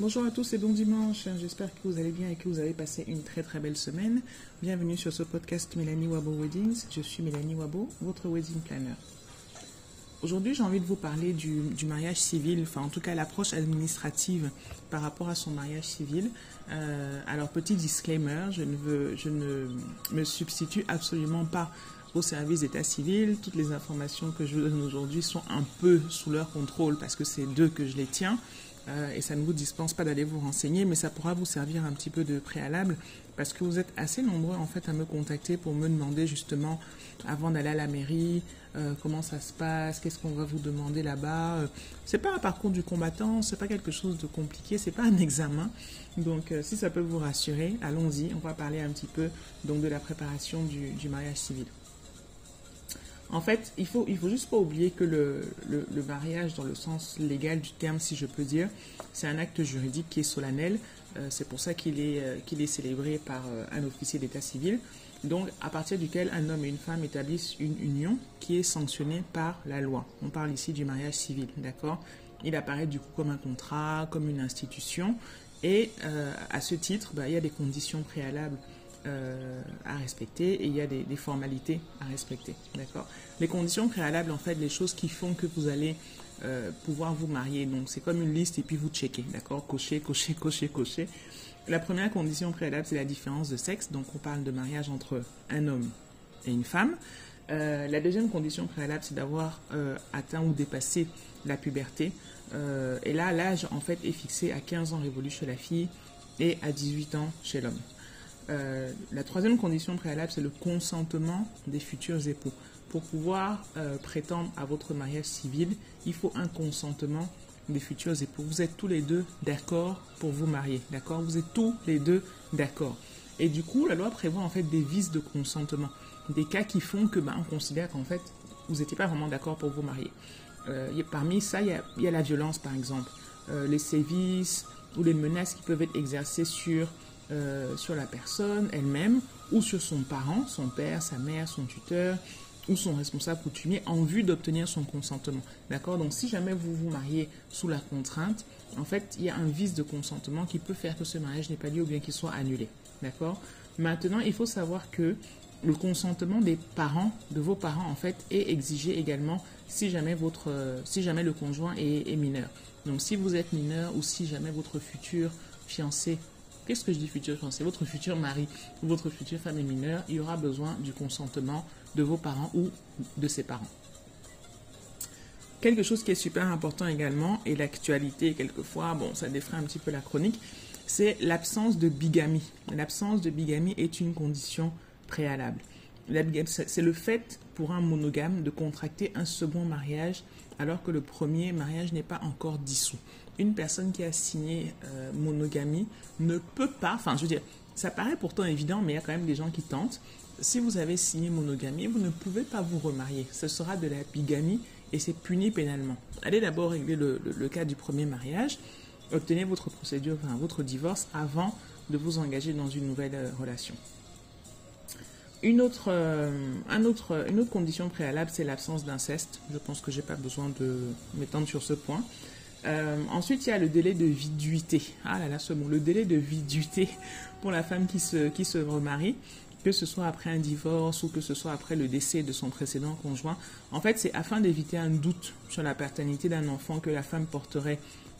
Bonjour à tous et bon dimanche. J'espère que vous allez bien et que vous avez passé une très très belle semaine. Bienvenue sur ce podcast Mélanie Wabo Weddings. Je suis Mélanie Wabo, votre wedding planner. Aujourd'hui, j'ai envie de vous parler du, mariage civil, enfin en tout cas l'approche administrative par rapport à son mariage civil. Euh, alors petit disclaimer, je ne, je ne me substitue absolument pas au service d'état civil. Toutes les informations que je vous donne aujourd'hui sont un peu sous leur contrôle parce que c'est d'eux que je les tiens. Euh, et ça ne vous dispense pas d'aller vous renseigner, mais ça pourra vous servir un petit peu de préalable parce que vous êtes assez nombreux en fait à me contacter pour me demander justement avant d'aller à la mairie euh, comment ça se passe, qu'est-ce qu'on va vous demander là-bas. Euh, c'est pas un parcours du combattant, c'est pas quelque chose de compliqué, c'est pas un examen. Donc si ça peut vous rassurer, allons-y, on va parler un petit peu donc de la préparation du mariage civil. En fait, il faut, faut juste pas oublier que le, mariage, dans le sens légal du terme, si je peux dire, c'est un acte juridique qui est solennel. Euh, c'est pour ça qu'il est, euh, célébré par euh, un officier d'état civil. Donc, à partir duquel un homme et une femme établissent une union qui est sanctionnée par la loi. On parle ici du mariage civil, d'accord? Il apparaît du coup comme un contrat, comme une institution. Et à ce titre, bah, il y a des conditions préalables euh, à respecter et il y a des, formalités à respecter. D'accord? Les conditions préalables, en fait, les choses qui font que vous allez euh, pouvoir vous marier. Donc, c'est comme une liste et puis vous checkez. D'accord? Cocher, cocher, cocher, cocher. La première condition préalable, c'est la différence de sexe. Donc, on parle de mariage entre un homme et une femme. Euh, la deuxième condition préalable, c'est d'avoir atteint ou dépassé la puberté. et là, l'âge, en fait, est fixé à 15 ans révolu chez la fille et à 18 ans chez l'homme. Euh, la troisième condition préalable, c'est le consentement des futurs époux. Pour pouvoir euh, prétendre à votre mariage civil, il faut un consentement des futurs époux. Vous êtes tous les deux d'accord pour vous marier, d'accord? Vous êtes tous les deux d'accord. Et du coup, la loi prévoit en fait des vices de consentement, des cas qui font que, ben, on considère qu'en fait, vous n'étiez pas vraiment d'accord pour vous marier. Euh, parmi ça, il y, a, la violence, par exemple, les sévices ou les menaces qui peuvent être exercées sur euh, sur la personne elle-même ou sur son parent, son père, sa mère, son tuteur ou son responsable coutumier en vue d'obtenir son consentement. D'accord? Donc si jamais vous vous mariez sous la contrainte, en fait, il y a un vice de consentement qui peut faire que ce mariage n'est pas lieu ou bien qu'il soit annulé. D'accord? Maintenant, il faut savoir que le consentement des parents, de vos parents, en fait, est exigé également si jamais, votre, euh, si jamais le conjoint est, est mineur. Donc si vous êtes mineur ou si jamais votre futur fiancé Qu'est-ce que je dis futur fiancé Votre futur mari ou votre future femme mineure, il y aura besoin du consentement de vos parents ou de ses parents. Quelque chose qui est super important également, et l'actualité quelquefois, bon, ça défrait un petit peu la chronique, c'est l'absence de bigamie. L'absence de bigamie est une condition préalable. C'est le fait pour un monogame de contracter un second mariage alors que le premier mariage n'est pas encore dissous une personne qui a signé euh, monogamie ne peut pas, enfin je veux dire, ça paraît pourtant évident, mais il y a quand même des gens qui tentent. Si vous avez signé monogamie, vous ne pouvez pas vous remarier. Ce sera de la bigamie et c'est puni pénalement. Allez d'abord régler le, cas du premier mariage, obtenez votre procédure, enfin votre divorce avant de vous engager dans une nouvelle euh, relation. Euh, une autre condition préalable, c'est l'absence d'inceste. Je pense que je n'ai pas besoin de m'étendre sur ce point. Euh, ensuite, il y a le délai de viduité. Ah là là, ce mot, le délai de viduité pour la femme qui se, qui se remarie, que ce soit après un divorce ou que ce soit après le décès de son précédent conjoint. En fait, c'est afin d'éviter un doute sur la paternité d'un enfant que la femme porterait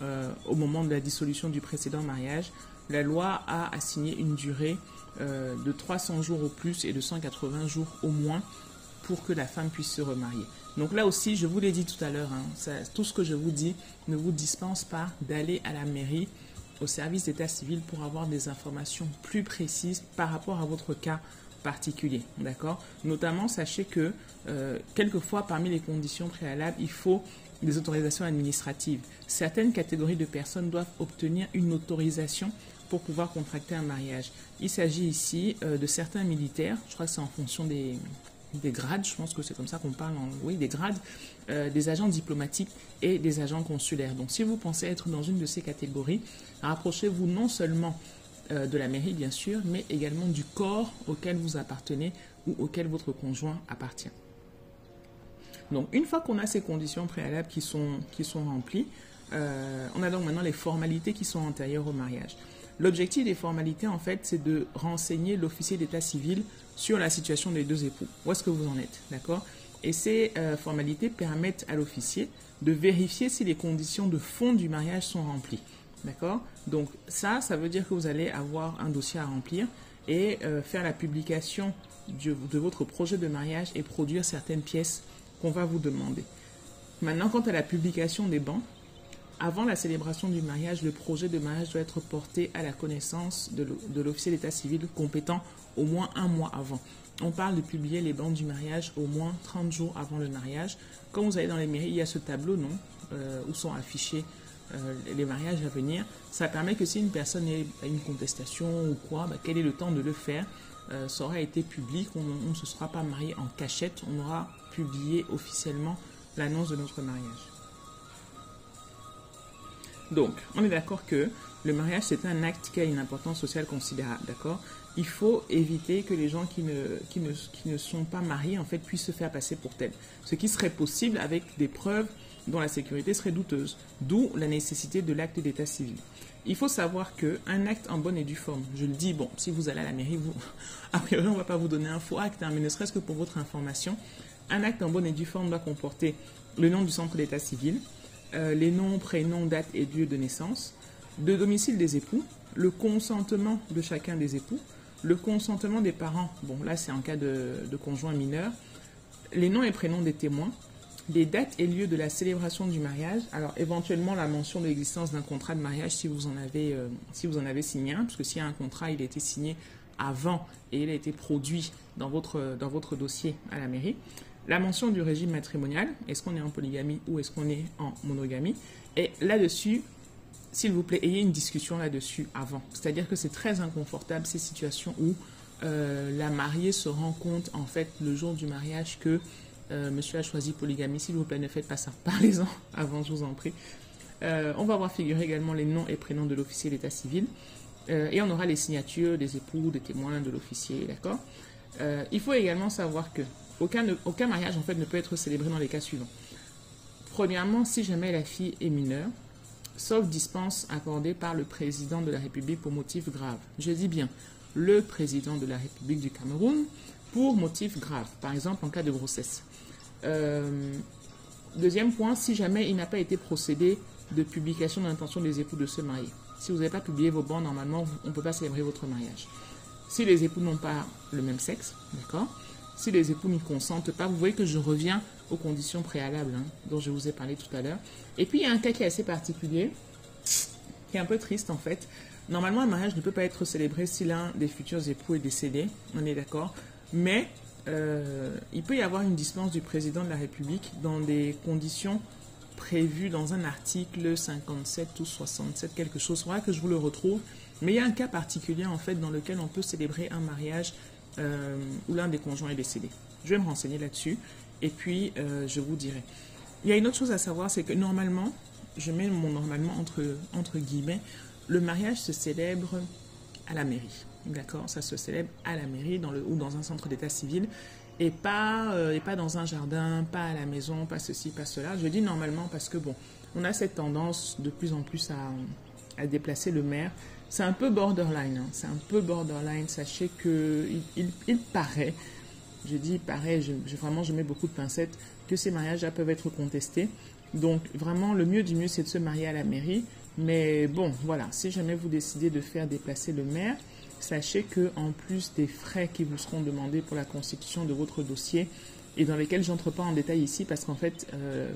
euh, au moment de la dissolution du précédent mariage. La loi a assigné une durée euh, de 300 jours au plus et de 180 jours au moins pour que la femme puisse se remarier. Donc là aussi, je vous l'ai dit tout à l'heure, hein, tout ce que je vous dis ne vous dispense pas d'aller à la mairie, au service d'état civil pour avoir des informations plus précises par rapport à votre cas particulier. D'accord? Notamment, sachez que euh, quelquefois, parmi les conditions préalables, il faut des autorisations administratives. Certaines catégories de personnes doivent obtenir une autorisation pour pouvoir contracter un mariage. Il s'agit ici euh, de certains militaires, je crois que c'est en fonction des, des grades, je pense que c'est comme ça qu'on parle, en, oui, des grades, euh, des agents diplomatiques et des agents consulaires. Donc si vous pensez être dans une de ces catégories, rapprochez-vous non seulement euh, de la mairie, bien sûr, mais également du corps auquel vous appartenez ou auquel votre conjoint appartient. Donc une fois qu'on a ces conditions préalables qui sont, remplies, euh, on a donc maintenant les formalités qui sont antérieures au mariage. L'objectif des formalités, en fait, c'est de renseigner l'officier d'état civil sur la situation des deux époux. Où est-ce que vous en êtes, d'accord? Et ces euh, formalités permettent à l'officier de vérifier si les conditions de fond du mariage sont remplies, d'accord? Donc ça, ça veut dire que vous allez avoir un dossier à remplir et euh, faire la publication de votre projet de mariage et produire certaines pièces qu'on va vous demander. Maintenant, quant à la publication des bancs, avant la célébration du mariage, le projet de mariage doit être porté à la connaissance de l'officier d'état civil compétent au moins un mois avant. On parle de publier les bandes du mariage au moins 30 jours avant le mariage. Quand vous allez dans les mairies, il y a ce tableau, non, euh, où sont affichés euh, les mariages à venir. Ça permet que si une personne a une contestation ou quoi, bah, quel est le temps de le faire? Euh, Ça aura été public, on ne se sera pas marié en cachette, on aura publié officiellement l'annonce de notre mariage. Donc, on est d'accord que le mariage, c'est un acte qui a une importance sociale considérable, d'accord? Il faut éviter que les gens qui ne, sont pas mariés, en fait, puissent se faire passer pour tels. Ce qui serait possible avec des preuves dont la sécurité serait douteuse. D'où la nécessité de l'acte d'état civil. Il faut savoir qu'un acte en bonne et due forme, je le dis, bon, si vous allez à la mairie, vous, a priori, on ne va pas vous donner un faux acte, hein, mais ne serait-ce que pour votre information, un acte en bonne et due forme doit comporter le nom du centre d'état civil, euh, les noms, prénoms, dates et lieux de naissance, de domicile des époux, le consentement de chacun des époux, le consentement des parents, bon là c'est en cas de, conjoint mineur, les noms et prénoms des témoins, les dates et lieux de la célébration du mariage, alors éventuellement la mention de l'existence d'un contrat de mariage si vous en avez, euh, signé un, parce que s'il y a un contrat, il a été signé avant et il a été produit dans votre dossier à la mairie. La mention du régime matrimonial, est-ce qu'on est en polygamie ou est-ce qu'on est en monogamie Et là-dessus, s'il vous plaît, ayez une discussion là-dessus avant. C'est-à-dire que c'est très inconfortable ces situations où euh, la mariée se rend compte, en fait, le jour du mariage, que euh, monsieur a choisi polygamie. S'il vous plaît, ne faites pas ça. Parlez-en avant, je vous en prie. Euh, on va voir figurer également les noms et prénoms de l'officier d'état civil. et on aura les signatures des époux, des témoins de l'officier, d'accord? Il faut également savoir que aucun, mariage en fait ne peut être célébré dans les cas suivants. Premièrement, si jamais la fille est mineure, sauf dispense accordée par le président de la République pour motif grave. Je dis bien le président de la République du Cameroun pour motif grave, par exemple en cas de grossesse. Euh, deuxième point, si jamais il n'a pas été procédé de publication d'intention des époux de se marier. Si vous n'avez pas publié vos bancs, normalement, on ne peut pas célébrer votre mariage. Si les époux n'ont pas le même sexe, d'accord si les époux n'y consentent pas, vous voyez que je reviens aux conditions préalables hein, dont je vous ai parlé tout à l'heure. Et puis il y a un cas qui est assez particulier, qui est un peu triste en fait. Normalement, un mariage ne peut pas être célébré si l'un des futurs époux est décédé, on est d'accord. Mais euh, il peut y avoir une dispense du président de la République dans des conditions prévues dans un article 57 ou 67, quelque chose. Il que je vous le retrouve. Mais il y a un cas particulier en fait dans lequel on peut célébrer un mariage euh, où l'un des conjoints est décédé. Je vais me renseigner là-dessus et puis euh, je vous dirai. Il y a une autre chose à savoir, c'est que normalement, je mets mon normalement entre, entre guillemets, le mariage se célèbre à la mairie. D'accord? Ça se célèbre à la mairie ou dans un centre d'état civil et pas, euh, et pas dans un jardin, pas à la maison, pas ceci, pas cela. Je dis normalement parce que, bon, on a cette tendance de plus en plus à, à déplacer le maire c'est un peu borderline. Hein. C'est un peu borderline. Sachez que il, paraît, je dis paraît, je, vraiment je mets beaucoup de pincettes, que ces mariages-là peuvent être contestés. Donc vraiment, le mieux du mieux, c'est de se marier à la mairie. Mais bon, voilà, si jamais vous décidez de faire déplacer le maire, sachez que en plus des frais qui vous seront demandés pour la constitution de votre dossier, et dans lesquels j'entre pas en détail ici parce qu'en fait, euh,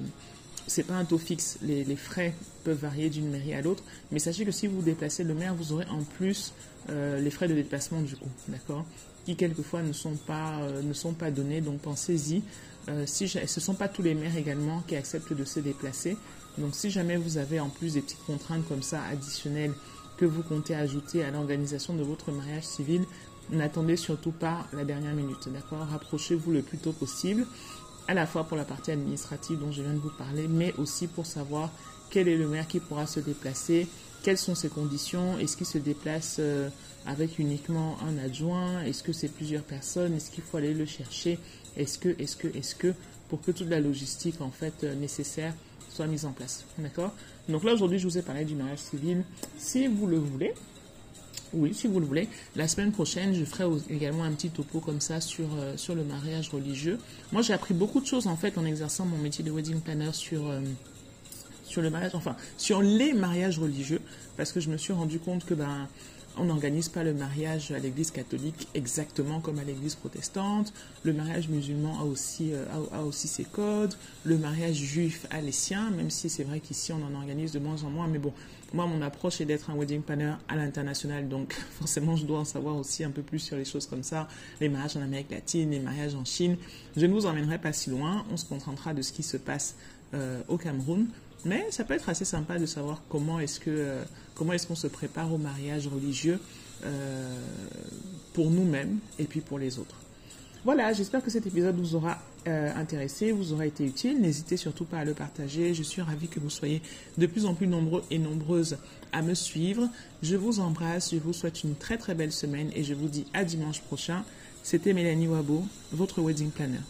c'est pas un taux fixe. Les, frais peuvent varier d'une mairie à l'autre. Mais sachez que si vous déplacez le maire, vous aurez en plus euh, les frais de déplacement du coup. D'accord? Qui quelquefois ne sont pas, euh, ne sont pas donnés. Donc pensez-y. Euh, ce ne sont pas tous les maires également qui acceptent de se déplacer. Donc si jamais vous avez en plus des petites contraintes comme ça additionnelles que vous comptez ajouter à l'organisation de votre mariage civil, n'attendez surtout pas la dernière minute. D'accord? Rapprochez-vous le plus tôt possible à la fois pour la partie administrative dont je viens de vous parler, mais aussi pour savoir quel est le maire qui pourra se déplacer, quelles sont ses conditions, est-ce qu'il se déplace euh, avec uniquement un adjoint, est-ce que c'est plusieurs personnes, est-ce qu'il faut aller le chercher, est-ce que, est-ce que, est-ce que, pour que toute la logistique en fait euh, nécessaire soit mise en place. D'accord? Donc là, aujourd'hui, je vous ai parlé du mariage civil. Si vous le voulez, oui, si vous le voulez. La semaine prochaine, je ferai également un petit topo comme ça sur, euh, sur le mariage religieux. Moi, j'ai appris beaucoup de choses en fait en exerçant mon métier de wedding planner sur, euh, sur le mariage, enfin, sur les mariages religieux, parce que je me suis rendu compte que ben, on n'organise pas le mariage à l'église catholique exactement comme à l'église protestante. Le mariage musulman a aussi, euh, a, aussi ses codes. Le mariage juif a les siens, même si c'est vrai qu'ici on en organise de moins en moins. Mais bon, moi mon approche est d'être un wedding planner à l'international, donc forcément je dois en savoir aussi un peu plus sur les choses comme ça. Les mariages en Amérique latine, les mariages en Chine. Je ne vous emmènerai pas si loin. On se contentera de ce qui se passe euh, au Cameroun. Mais ça peut être assez sympa de savoir comment est-ce que euh, comment est-ce qu'on se prépare au mariage religieux euh, pour nous-mêmes et puis pour les autres. Voilà, j'espère que cet épisode vous aura euh, intéressé, vous aura été utile. N'hésitez surtout pas à le partager. Je suis ravie que vous soyez de plus en plus nombreux et nombreuses à me suivre. Je vous embrasse, je vous souhaite une très très belle semaine et je vous dis à dimanche prochain. C'était Mélanie Wabo, votre wedding planner.